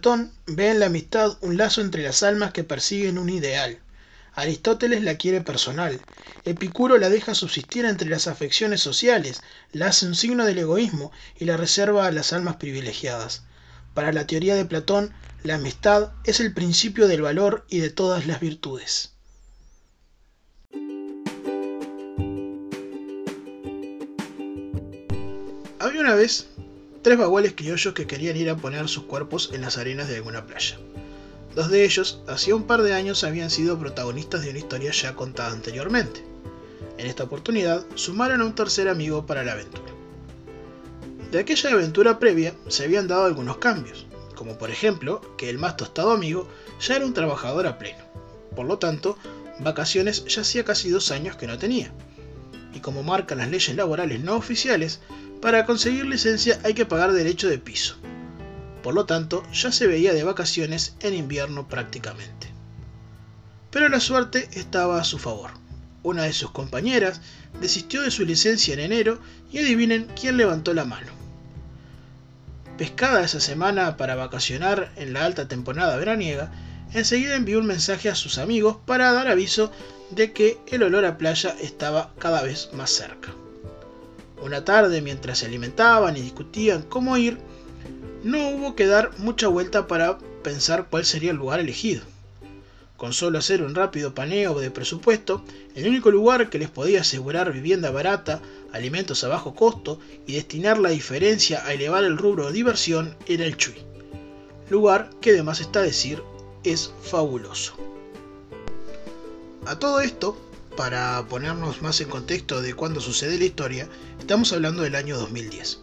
Platón ve en la amistad un lazo entre las almas que persiguen un ideal. Aristóteles la quiere personal. Epicuro la deja subsistir entre las afecciones sociales, la hace un signo del egoísmo y la reserva a las almas privilegiadas. Para la teoría de Platón, la amistad es el principio del valor y de todas las virtudes. Había una vez tres baguales criollos que querían ir a poner sus cuerpos en las arenas de alguna playa. Dos de ellos, hacía un par de años, habían sido protagonistas de una historia ya contada anteriormente. En esta oportunidad, sumaron a un tercer amigo para la aventura. De aquella aventura previa se habían dado algunos cambios, como por ejemplo que el más tostado amigo ya era un trabajador a pleno. Por lo tanto, vacaciones ya hacía casi dos años que no tenía. Y como marcan las leyes laborales no oficiales, para conseguir licencia hay que pagar derecho de piso. Por lo tanto, ya se veía de vacaciones en invierno prácticamente. Pero la suerte estaba a su favor. Una de sus compañeras desistió de su licencia en enero y adivinen quién levantó la mano. Pescada esa semana para vacacionar en la alta temporada veraniega, enseguida envió un mensaje a sus amigos para dar aviso de que el olor a playa estaba cada vez más cerca. Una tarde, mientras se alimentaban y discutían cómo ir, no hubo que dar mucha vuelta para pensar cuál sería el lugar elegido. Con solo hacer un rápido paneo de presupuesto, el único lugar que les podía asegurar vivienda barata, alimentos a bajo costo y destinar la diferencia a elevar el rubro de diversión era el Chui. Lugar que además está decir es fabuloso. A todo esto, para ponernos más en contexto de cuándo sucede la historia, estamos hablando del año 2010,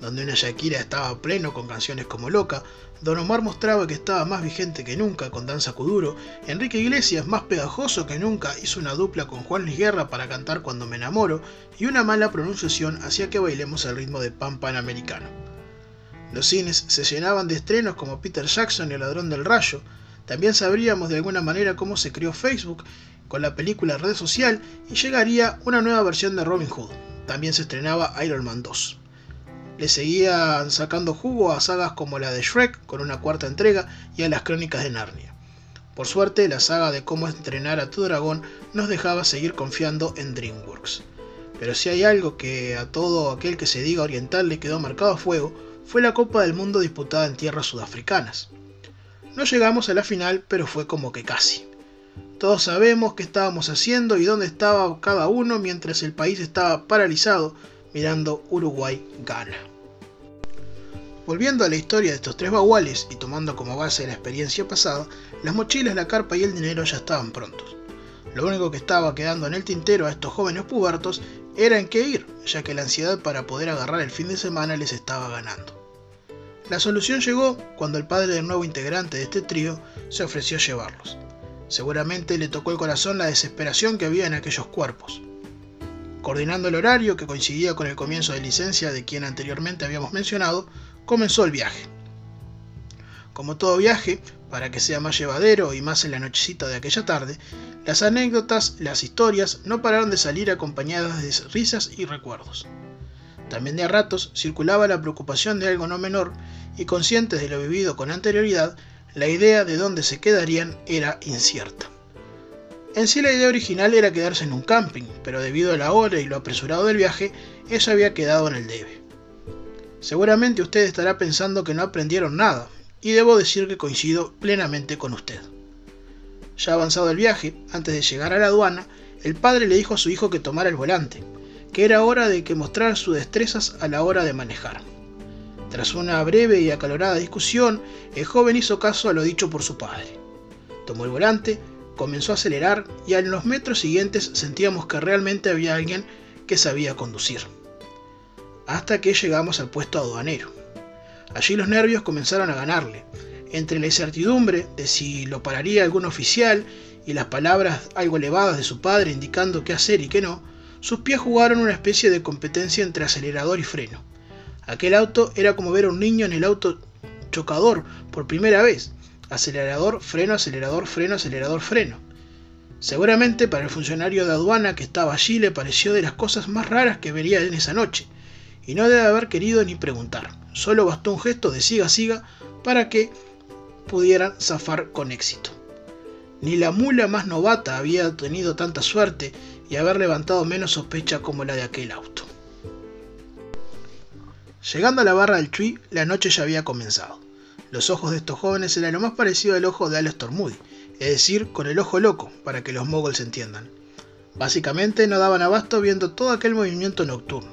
donde una Shakira estaba pleno con canciones como Loca, Don Omar mostraba que estaba más vigente que nunca con Danza Kuduro, Enrique Iglesias más pegajoso que nunca hizo una dupla con Juan Luis Guerra para cantar Cuando me enamoro, y una mala pronunciación hacía que bailemos al ritmo de pan panamericano. Los cines se llenaban de estrenos como Peter Jackson y El ladrón del rayo, también sabríamos de alguna manera cómo se creó Facebook con la película Red Social y llegaría una nueva versión de Robin Hood. También se estrenaba Iron Man 2. Le seguían sacando jugo a sagas como la de Shrek con una cuarta entrega y a las crónicas de Narnia. Por suerte, la saga de cómo entrenar a tu dragón nos dejaba seguir confiando en DreamWorks. Pero si hay algo que a todo aquel que se diga oriental le quedó marcado a fuego, fue la Copa del Mundo disputada en tierras sudafricanas. No llegamos a la final, pero fue como que casi. Todos sabemos qué estábamos haciendo y dónde estaba cada uno mientras el país estaba paralizado mirando Uruguay-Gana. Volviendo a la historia de estos tres baguales y tomando como base la experiencia pasada, las mochilas, la carpa y el dinero ya estaban prontos. Lo único que estaba quedando en el tintero a estos jóvenes pubertos era en qué ir, ya que la ansiedad para poder agarrar el fin de semana les estaba ganando. La solución llegó cuando el padre del nuevo integrante de este trío se ofreció a llevarlos. Seguramente le tocó el corazón la desesperación que había en aquellos cuerpos. Coordinando el horario que coincidía con el comienzo de licencia de quien anteriormente habíamos mencionado, comenzó el viaje. Como todo viaje, para que sea más llevadero y más en la nochecita de aquella tarde, las anécdotas, las historias no pararon de salir acompañadas de risas y recuerdos. También de a ratos circulaba la preocupación de algo no menor y conscientes de lo vivido con anterioridad, la idea de dónde se quedarían era incierta. En sí la idea original era quedarse en un camping, pero debido a la hora y lo apresurado del viaje, eso había quedado en el debe. Seguramente usted estará pensando que no aprendieron nada, y debo decir que coincido plenamente con usted. Ya avanzado el viaje, antes de llegar a la aduana, el padre le dijo a su hijo que tomara el volante, que era hora de que mostrara sus destrezas a la hora de manejar. Tras una breve y acalorada discusión, el joven hizo caso a lo dicho por su padre. Tomó el volante, comenzó a acelerar y en los metros siguientes sentíamos que realmente había alguien que sabía conducir. Hasta que llegamos al puesto aduanero. Allí los nervios comenzaron a ganarle. Entre la incertidumbre de si lo pararía algún oficial y las palabras algo elevadas de su padre indicando qué hacer y qué no, sus pies jugaron una especie de competencia entre acelerador y freno. Aquel auto era como ver a un niño en el auto chocador por primera vez. Acelerador, freno, acelerador, freno, acelerador, freno. Seguramente para el funcionario de aduana que estaba allí le pareció de las cosas más raras que vería en esa noche, y no debe haber querido ni preguntar. Solo bastó un gesto de siga siga para que, pudieran zafar con éxito. Ni la mula más novata había tenido tanta suerte y haber levantado menos sospecha como la de aquel auto. Llegando a la barra del Tree, la noche ya había comenzado. Los ojos de estos jóvenes eran lo más parecido al ojo de Alastor Moody, es decir, con el ojo loco, para que los moguls entiendan. Básicamente no daban abasto viendo todo aquel movimiento nocturno.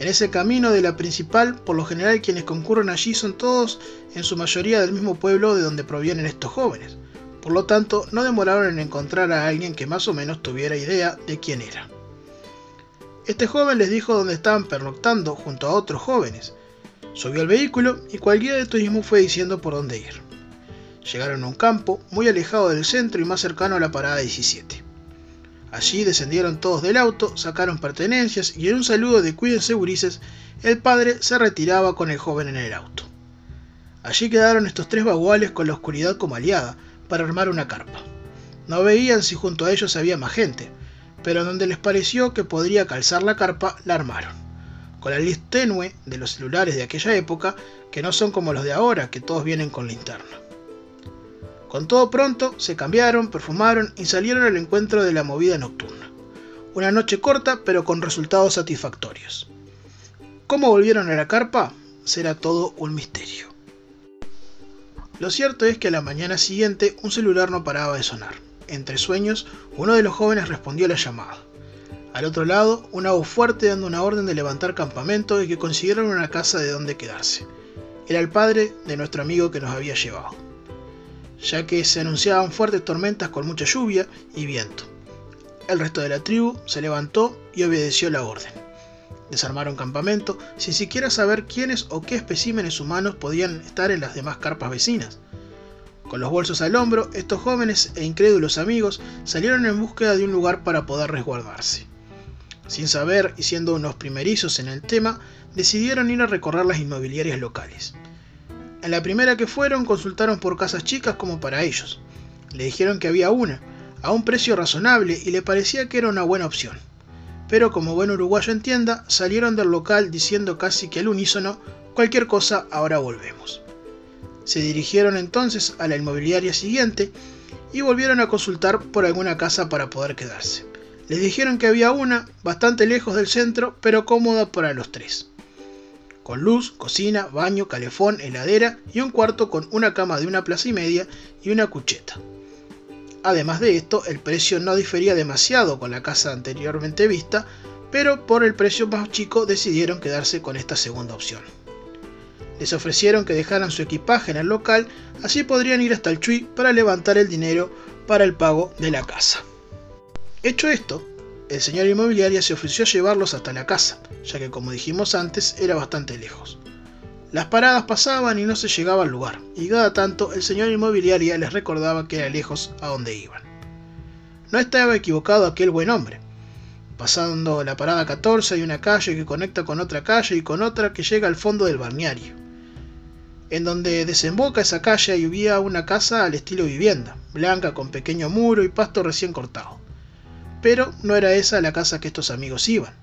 En ese camino de la principal, por lo general quienes concurren allí son todos, en su mayoría del mismo pueblo de donde provienen estos jóvenes. Por lo tanto, no demoraron en encontrar a alguien que más o menos tuviera idea de quién era. Este joven les dijo dónde estaban pernoctando junto a otros jóvenes. Subió al vehículo y cual guía de turismo fue diciendo por dónde ir. Llegaron a un campo muy alejado del centro y más cercano a la parada 17. Allí descendieron todos del auto, sacaron pertenencias y en un saludo de cuídense gurises, el padre se retiraba con el joven en el auto. Allí quedaron estos tres baguales con la oscuridad como aliada para armar una carpa. No veían si junto a ellos había más gente, pero donde les pareció que podría calzar la carpa, la armaron. Con la luz tenue de los celulares de aquella época, que no son como los de ahora, que todos vienen con linterna. Con todo pronto, se cambiaron, perfumaron y salieron al encuentro de la movida nocturna. Una noche corta, pero con resultados satisfactorios. ¿Cómo volvieron a la carpa? Será todo un misterio. Lo cierto es que a la mañana siguiente un celular no paraba de sonar. Entre sueños, uno de los jóvenes respondió a la llamada. Al otro lado, una voz fuerte dando una orden de levantar campamento y que consiguieron una casa de donde quedarse. Era el padre de nuestro amigo que nos había llevado ya que se anunciaban fuertes tormentas con mucha lluvia y viento. El resto de la tribu se levantó y obedeció la orden. Desarmaron campamento sin siquiera saber quiénes o qué especímenes humanos podían estar en las demás carpas vecinas. Con los bolsos al hombro, estos jóvenes e incrédulos amigos salieron en búsqueda de un lugar para poder resguardarse. Sin saber y siendo unos primerizos en el tema, decidieron ir a recorrer las inmobiliarias locales. En la primera que fueron consultaron por casas chicas como para ellos. Le dijeron que había una, a un precio razonable y le parecía que era una buena opción. Pero como buen uruguayo entienda, salieron del local diciendo casi que al unísono, cualquier cosa, ahora volvemos. Se dirigieron entonces a la inmobiliaria siguiente y volvieron a consultar por alguna casa para poder quedarse. Les dijeron que había una, bastante lejos del centro, pero cómoda para los tres con luz, cocina, baño, calefón, heladera y un cuarto con una cama de una plaza y media y una cucheta. Además de esto, el precio no difería demasiado con la casa anteriormente vista, pero por el precio más chico decidieron quedarse con esta segunda opción. Les ofrecieron que dejaran su equipaje en el local, así podrían ir hasta el Chui para levantar el dinero para el pago de la casa. Hecho esto, el señor inmobiliaria se ofreció a llevarlos hasta la casa, ya que como dijimos antes era bastante lejos. Las paradas pasaban y no se llegaba al lugar, y cada tanto el señor inmobiliaria les recordaba que era lejos a donde iban. No estaba equivocado aquel buen hombre. Pasando la parada 14 hay una calle que conecta con otra calle y con otra que llega al fondo del balneario. En donde desemboca esa calle había una casa al estilo vivienda, blanca con pequeño muro y pasto recién cortado. Pero no era esa la casa que estos amigos iban.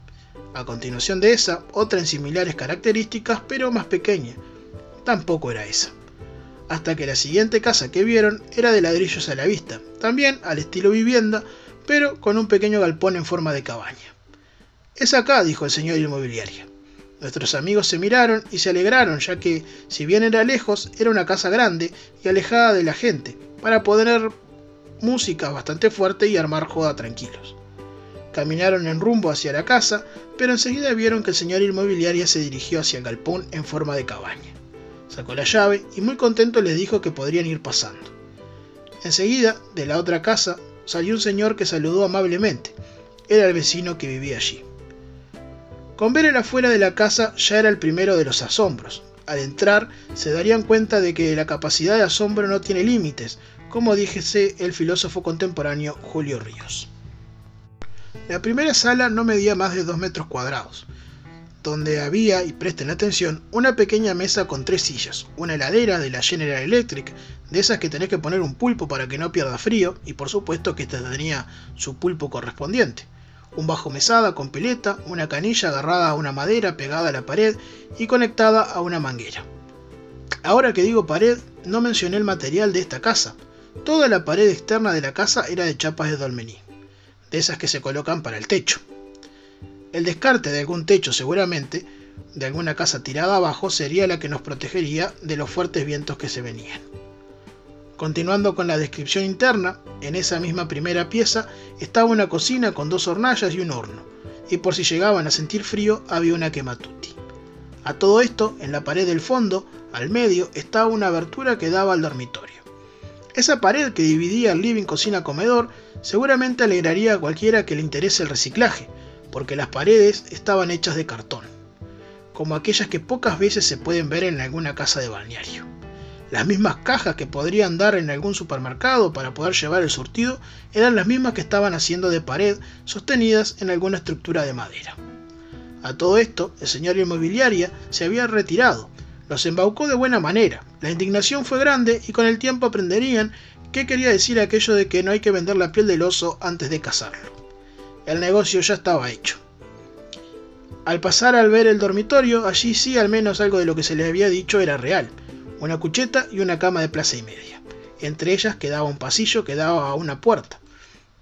A continuación de esa, otra en similares características, pero más pequeña. Tampoco era esa. Hasta que la siguiente casa que vieron era de ladrillos a la vista, también al estilo vivienda, pero con un pequeño galpón en forma de cabaña. Es acá, dijo el señor inmobiliario. Nuestros amigos se miraron y se alegraron, ya que, si bien era lejos, era una casa grande y alejada de la gente, para poder música bastante fuerte y armar joda tranquilos. Caminaron en rumbo hacia la casa, pero enseguida vieron que el señor inmobiliaria se dirigió hacia el galpón en forma de cabaña. Sacó la llave y muy contento les dijo que podrían ir pasando. Enseguida, de la otra casa, salió un señor que saludó amablemente. Era el vecino que vivía allí. Con ver el afuera de la casa ya era el primero de los asombros. Al entrar, se darían cuenta de que la capacidad de asombro no tiene límites, como dijese el filósofo contemporáneo Julio Ríos. La primera sala no medía más de 2 metros cuadrados, donde había, y presten atención, una pequeña mesa con tres sillas, una heladera de la General Electric, de esas que tenés que poner un pulpo para que no pierda frío, y por supuesto que esta tenía su pulpo correspondiente, un bajo mesada con pileta, una canilla agarrada a una madera pegada a la pared y conectada a una manguera. Ahora que digo pared, no mencioné el material de esta casa. Toda la pared externa de la casa era de chapas de dolmení, de esas que se colocan para el techo. El descarte de algún techo seguramente, de alguna casa tirada abajo, sería la que nos protegería de los fuertes vientos que se venían. Continuando con la descripción interna, en esa misma primera pieza estaba una cocina con dos hornallas y un horno, y por si llegaban a sentir frío había una quematuti. A todo esto, en la pared del fondo, al medio, estaba una abertura que daba al dormitorio. Esa pared que dividía el living cocina-comedor seguramente alegraría a cualquiera que le interese el reciclaje, porque las paredes estaban hechas de cartón, como aquellas que pocas veces se pueden ver en alguna casa de balneario. Las mismas cajas que podrían dar en algún supermercado para poder llevar el surtido eran las mismas que estaban haciendo de pared sostenidas en alguna estructura de madera. A todo esto, el señor inmobiliaria se había retirado, los embaucó de buena manera, la indignación fue grande y con el tiempo aprenderían qué quería decir aquello de que no hay que vender la piel del oso antes de cazarlo. El negocio ya estaba hecho. Al pasar al ver el dormitorio, allí sí al menos algo de lo que se le había dicho era real una cucheta y una cama de plaza y media. Entre ellas quedaba un pasillo que daba a una puerta.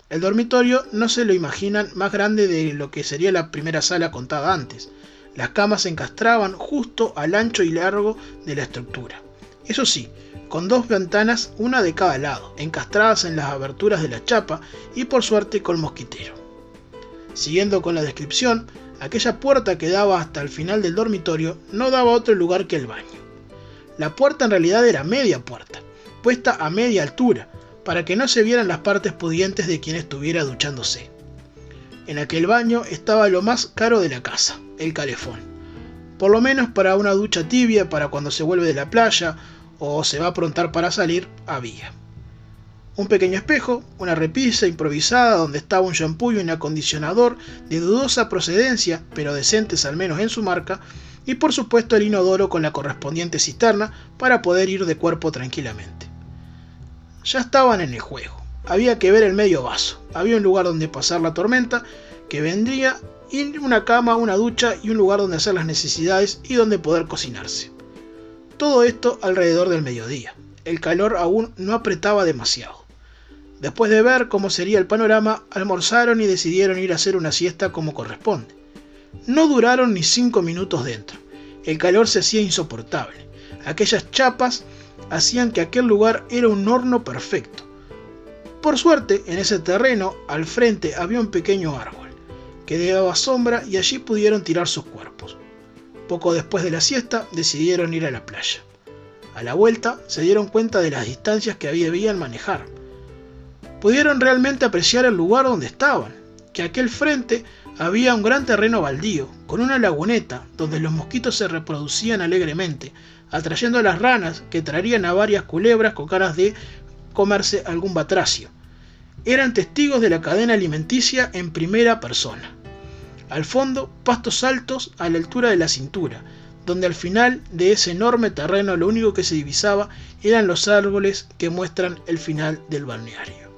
El dormitorio no se lo imaginan más grande de lo que sería la primera sala contada antes. Las camas se encastraban justo al ancho y largo de la estructura. Eso sí, con dos ventanas, una de cada lado, encastradas en las aberturas de la chapa y por suerte con mosquitero. Siguiendo con la descripción, aquella puerta que daba hasta el final del dormitorio no daba otro lugar que el baño. La puerta en realidad era media puerta, puesta a media altura, para que no se vieran las partes pudientes de quien estuviera duchándose. En aquel baño estaba lo más caro de la casa, el calefón. Por lo menos para una ducha tibia para cuando se vuelve de la playa o se va a aprontar para salir, había. Un pequeño espejo, una repisa improvisada donde estaba un shampoo y un acondicionador de dudosa procedencia, pero decentes al menos en su marca, y por supuesto el inodoro con la correspondiente cisterna para poder ir de cuerpo tranquilamente. Ya estaban en el juego, había que ver el medio vaso, había un lugar donde pasar la tormenta que vendría y una cama, una ducha y un lugar donde hacer las necesidades y donde poder cocinarse. Todo esto alrededor del mediodía. El calor aún no apretaba demasiado. Después de ver cómo sería el panorama, almorzaron y decidieron ir a hacer una siesta como corresponde. No duraron ni cinco minutos dentro. El calor se hacía insoportable. Aquellas chapas hacían que aquel lugar era un horno perfecto. Por suerte, en ese terreno, al frente había un pequeño árbol, que daba sombra y allí pudieron tirar sus cuerpos. Poco después de la siesta, decidieron ir a la playa. A la vuelta, se dieron cuenta de las distancias que debían manejar. Pudieron realmente apreciar el lugar donde estaban, que aquel frente había un gran terreno baldío, con una laguneta donde los mosquitos se reproducían alegremente, atrayendo a las ranas que traerían a varias culebras con caras de comerse algún batracio. Eran testigos de la cadena alimenticia en primera persona. Al fondo, pastos altos a la altura de la cintura, donde al final de ese enorme terreno lo único que se divisaba eran los árboles que muestran el final del balneario.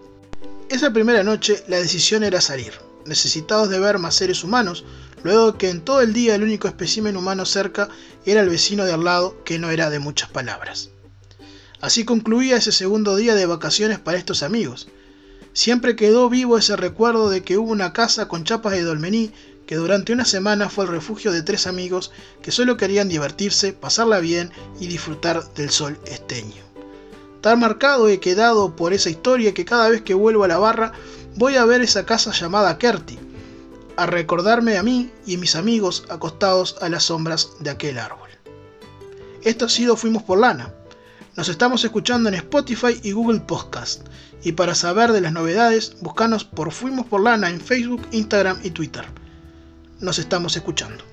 Esa primera noche la decisión era salir necesitados de ver más seres humanos, luego que en todo el día el único espécimen humano cerca era el vecino de al lado, que no era de muchas palabras. Así concluía ese segundo día de vacaciones para estos amigos. Siempre quedó vivo ese recuerdo de que hubo una casa con chapas de dolmení que durante una semana fue el refugio de tres amigos que solo querían divertirse, pasarla bien y disfrutar del sol esteño. Tan marcado he quedado por esa historia que cada vez que vuelvo a la barra voy a ver esa casa llamada Kerti, a recordarme a mí y mis amigos acostados a las sombras de aquel árbol. Esto ha sido Fuimos por Lana. Nos estamos escuchando en Spotify y Google Podcast. Y para saber de las novedades, buscanos por Fuimos por Lana en Facebook, Instagram y Twitter. Nos estamos escuchando.